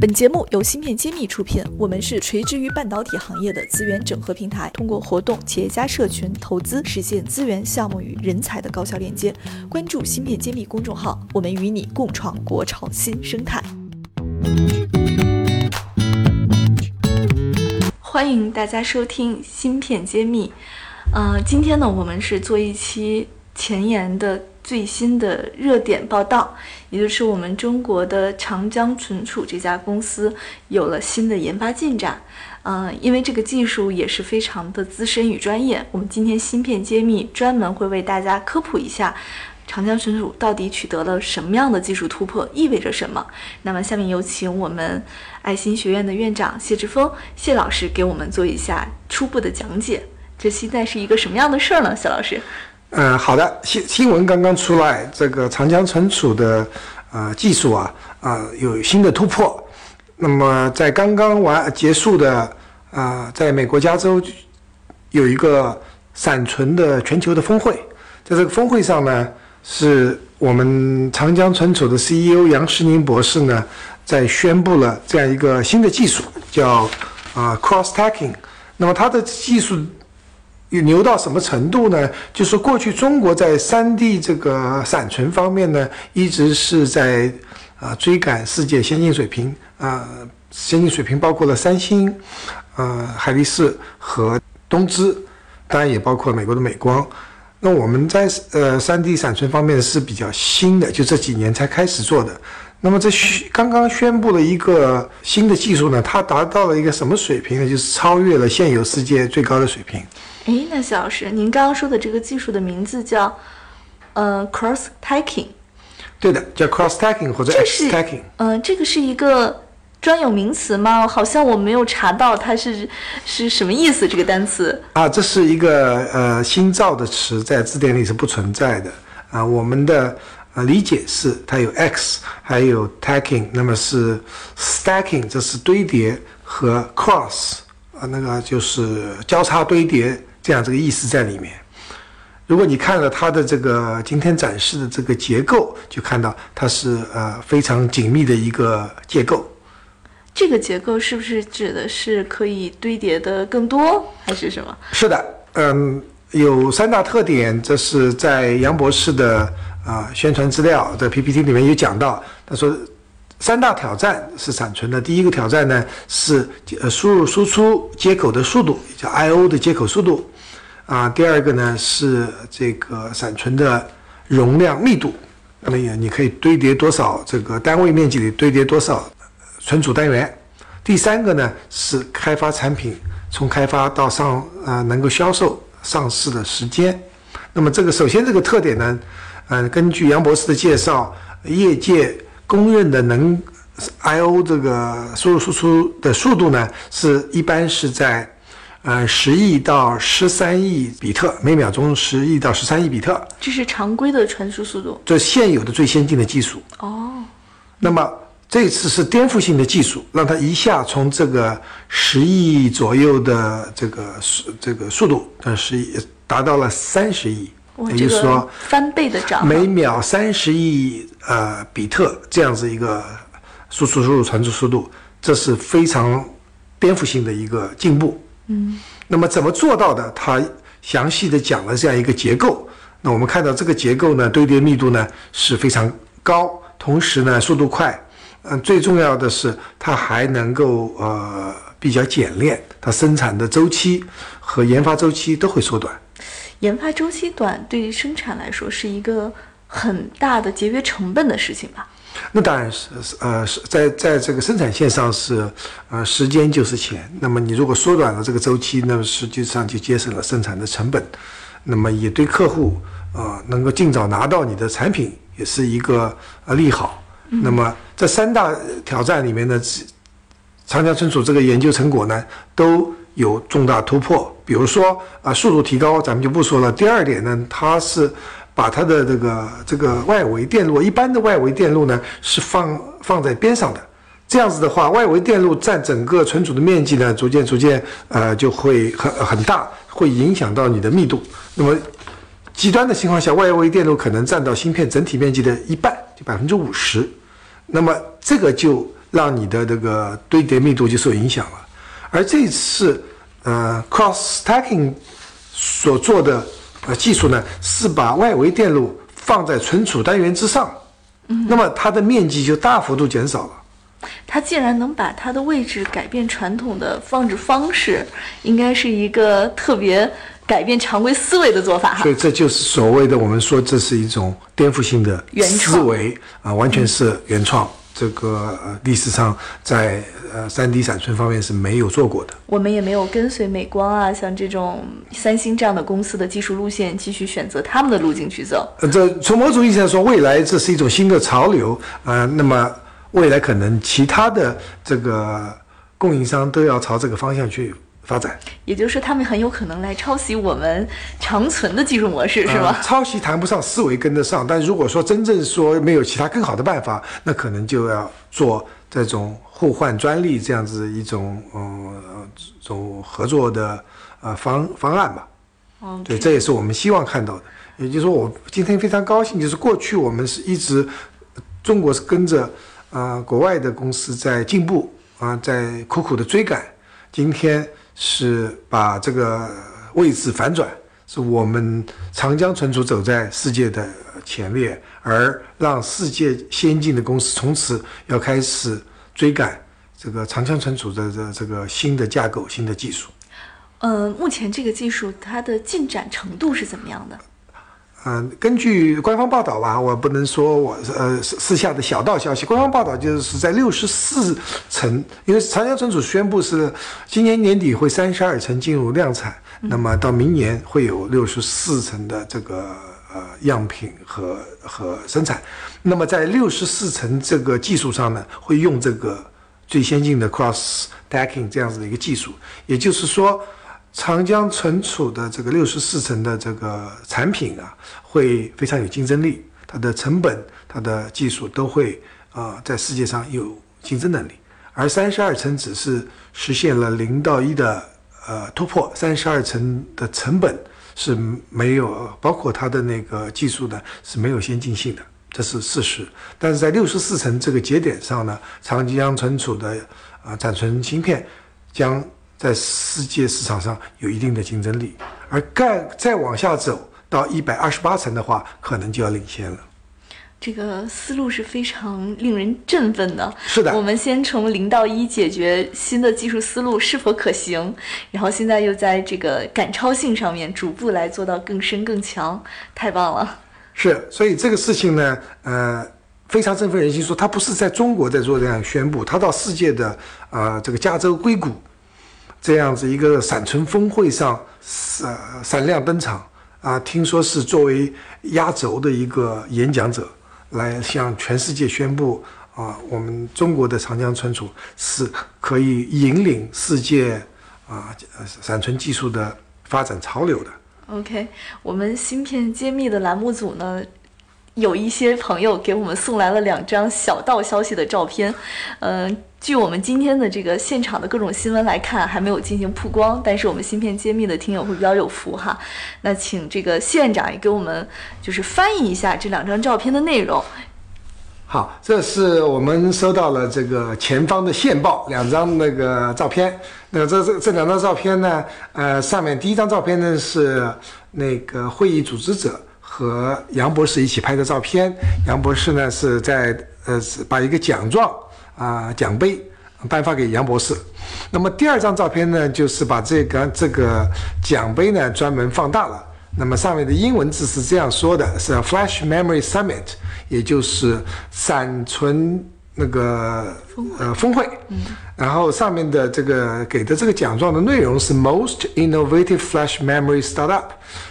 本节目由芯片揭秘出品，我们是垂直于半导体行业的资源整合平台，通过活动、企业家社群、投资，实现资源、项目与人才的高效链接。关注芯片揭秘公众号，我们与你共创国潮新生态。欢迎大家收听芯片揭秘。呃，今天呢，我们是做一期前沿的。最新的热点报道，也就是我们中国的长江存储这家公司有了新的研发进展。嗯，因为这个技术也是非常的资深与专业，我们今天芯片揭秘专门会为大家科普一下长江存储到底取得了什么样的技术突破，意味着什么。那么，下面有请我们爱心学院的院长谢志峰谢老师给我们做一下初步的讲解。这现在是一个什么样的事儿呢？谢老师。嗯，好的，新新闻刚刚出来，这个长江存储的呃技术啊啊有新的突破。那么在刚刚完结束的啊，在美国加州有一个闪存的全球的峰会，在这个峰会上呢，是我们长江存储的 CEO 杨世宁博士呢，在宣布了这样一个新的技术，叫啊 Cross Stacking。那么它的技术。牛到什么程度呢？就是过去中国在三 D 这个闪存方面呢，一直是在啊追赶世界先进水平啊，先进水平包括了三星、呃海力士和东芝，当然也包括美国的美光。那我们在呃三 D 闪存方面是比较新的，就这几年才开始做的。那么这刚刚宣布了一个新的技术呢，它达到了一个什么水平呢？就是超越了现有世界最高的水平。哎，那谢老师，您刚刚说的这个技术的名字叫呃 cross stacking，对的，叫 cross stacking 或者 X stacking。嗯，这个是一个专有名词吗？好像我没有查到它是是什么意思这个单词。啊，这是一个呃新造的词，在字典里是不存在的。啊，我们的呃理解是它有 X，还有 tacking，那么是 stacking，这是堆叠和 cross 啊，那个就是交叉堆叠。这样这个意思在里面。如果你看了它的这个今天展示的这个结构，就看到它是呃非常紧密的一个结构。这个结构是不是指的是可以堆叠的更多，还是什么？是的，嗯，有三大特点。这是在杨博士的啊宣传资料的 PPT 里面有讲到。他说三大挑战是闪存的。第一个挑战呢是呃输入输出接口的速度，叫 I/O 的接口速度。啊，第二个呢是这个闪存的容量密度，那么也你可以堆叠多少这个单位面积里堆叠多少存储单元。第三个呢是开发产品从开发到上呃能够销售上市的时间。那么这个首先这个特点呢，嗯，根据杨博士的介绍，业界公认的能 I/O 这个输入输出的速度呢，是一般是在。呃，十亿到十三亿比特每秒钟，十亿到十三亿比特，这是常规的传输速度。这现有的最先进的技术。哦，那么这次是颠覆性的技术，让它一下从这个十亿左右的这个速这个速度，呃，十亿达到了三十亿，也就是说翻倍的涨，每秒三十亿呃比特这样子一个输出输入传输速度，这是非常颠覆性的一个进步。嗯，那么怎么做到的？它详细的讲了这样一个结构。那我们看到这个结构呢，堆叠密度呢是非常高，同时呢速度快。嗯，最重要的是它还能够呃比较简练，它生产的周期和研发周期都会缩短。研发周期短，对于生产来说是一个很大的节约成本的事情吧？那当然是，呃，是在在这个生产线上是，呃，时间就是钱。那么你如果缩短了这个周期，那么实际上就节省了生产的成本，那么也对客户，呃，能够尽早拿到你的产品，也是一个呃利好。那么这三大挑战里面呢，长江存储这个研究成果呢，都有重大突破。比如说啊，速度提高，咱们就不说了。第二点呢，它是。把它的这个这个外围电路，一般的外围电路呢是放放在边上的，这样子的话，外围电路占整个存储的面积呢，逐渐逐渐呃就会很很大，会影响到你的密度。那么极端的情况下，外围电路可能占到芯片整体面积的一半，就百分之五十。那么这个就让你的这个堆叠密度就受影响了。而这次呃 cross stacking 所做的呃技术呢，是把外围电路放在存储单元之上，那么它的面积就大幅度减少了。它竟然能把它的位置改变传统的放置方式，应该是一个特别改变常规思维的做法哈所。以这就是所谓的我们说这是一种颠覆性的原思维啊、完全是原创。这个呃历史上在呃三 D 闪存方面是没有做过的。我们也没有跟随美光啊，像这种三星这样的公司的技术路线，继续选择他们的路径去走。呃，这从某种意义上说，未来这是一种新的潮流啊、呃那么未来可能其他的这个供应商都要朝这个方向去发展，也就是说，他们很有可能来抄袭我们长存的技术模式，是呃吧？抄袭谈不上，思维跟得上，但如果说真正说没有其他更好的办法，那可能就要做这种互换专利这样子一种嗯、呃、这种合作的呃方方案吧。嗯，对，这也是我们希望看到的。也就是说，我今天非常高兴，就是过去我们是一直中国是跟着啊、呃国外的公司在进步啊、在苦苦的追赶，今天是把这个位置反转，是我们长江存储走在世界的前列，而让世界先进的公司从此要开始追赶这个长江存储的这这个新的架构、新的技术。呃，目前这个技术它的进展程度是怎么样的？嗯，根据官方报道吧，我不能说我呃私下的小道消息。官方报道就是在六十四层，因为长江存储宣布是今年年底会三十二层进入量产，那么到明年会有六十四层的这个呃样品和和生产。那么在六十四层这个技术上呢，会用这个最先进的 cross stacking 这样子的一个技术，也就是说。长江存储的这个六十四层的这个产品啊，会非常有竞争力，它的成本、它的技术都会啊、在世界上有竞争能力。而三十二层只是实现了零到一的呃突破，三十二层的成本是没有，包括它的那个技术呢是没有先进性的，这是事实。但是在六十四层这个节点上呢，长江存储的啊、呃暂存芯片将在世界市场上有一定的竞争力，而再再往下走到一百二十八层的话，可能就要领先了。这个思路是非常令人振奋的。是的我们先从零到一解决新的技术思路是否可行，然后现在又在这个赶超性上面逐步来做到更深更强，太棒了。是，所以这个事情呢，呃，非常振奋人心。说它不是在中国在做这样宣布，它到世界的啊、呃这个加州硅谷这样子一个闪存峰会上，呃闪亮登场啊、听说是作为压轴的一个演讲者，来向全世界宣布啊、我们中国的长江存储是可以引领世界啊、闪存技术的发展潮流的。OK，我们芯片揭秘的栏目组呢，有一些朋友给我们送来了两张小道消息的照片。嗯、据我们今天的这个现场的各种新闻来看，还没有进行曝光，但是我们芯片揭秘的听友会比较有福哈。那请这个谢院长也给我们就是翻译一下这两张照片的内容。好，这是我们收到了这个前方的线报，两张那个照片。那这这这两张照片呢，呃，上面第一张照片呢是那个会议组织者和杨博士一起拍的照片。杨博士呢是在呃把一个奖状啊、奖杯颁发给杨博士。那么第二张照片呢，就是把这个这个奖杯呢专门放大了。那么上面的英文字是这样说的：是 Flash Memory Summit，也就是闪存那个呃峰会。然后上面的这个给的这个奖状的内容是 Most Innovative Flash Memory Startup，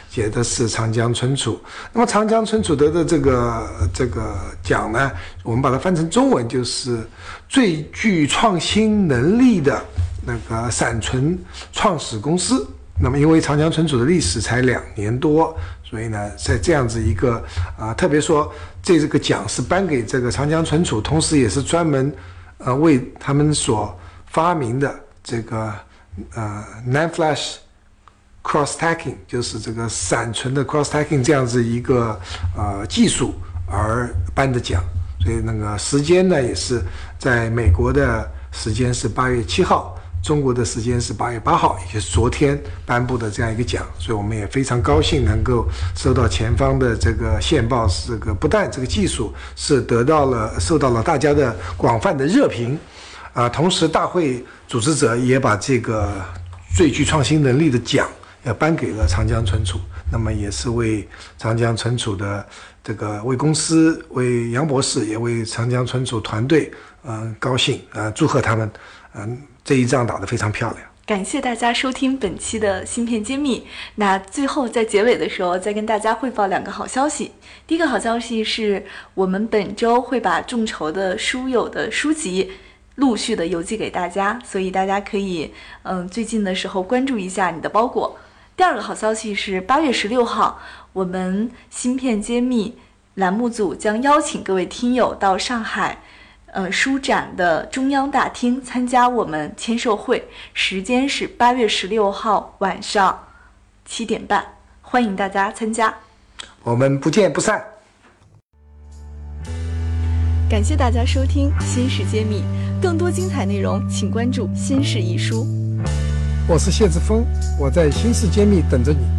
写的是长江存储。那么长江存储得的这个这个奖呢，我们把它翻成中文就是最具创新能力的那个闪存创始公司。那么，因为长江存储的历史才两年多，所以呢，在这样子一个啊、特别说这这个奖是颁给这个长江存储，同时也是专门呃为他们所发明的这个呃 NAND Flash Cross Stacking，就是这个闪存的 Cross Stacking 这样子一个呃技术而颁的奖。所以那个时间呢，也是在美国的时间是八月七号。中国的时间是八月八号，也就是昨天颁布的这样一个奖，所以我们也非常高兴能够收到前方的这个线报。这个不但这个技术是得到了受到了大家的广泛的热评，啊，同时大会组织者也把这个最具创新能力的奖要颁给了长江存储，那么也是为长江存储的这个为公司、为杨博士，也为长江存储团队，嗯，高兴啊，祝贺他们，嗯。这一仗打得非常漂亮，感谢大家收听本期的芯片揭秘。那最后在结尾的时候，再跟大家汇报两个好消息。第一个好消息是我们本周会把众筹的书友的书籍陆续的邮寄给大家，所以大家可以嗯最近的时候关注一下你的包裹。第二个好消息是八月十六号，我们芯片揭秘栏目组将邀请各位听友到上海。呃，书展的中央大厅参加我们签售会，时间是八月十六号晚上七点半，欢迎大家参加。我们不见不散。感谢大家收听《新事揭秘》，更多精彩内容请关注《新事一书》。我是谢志峰，我在《新事揭秘》等着你。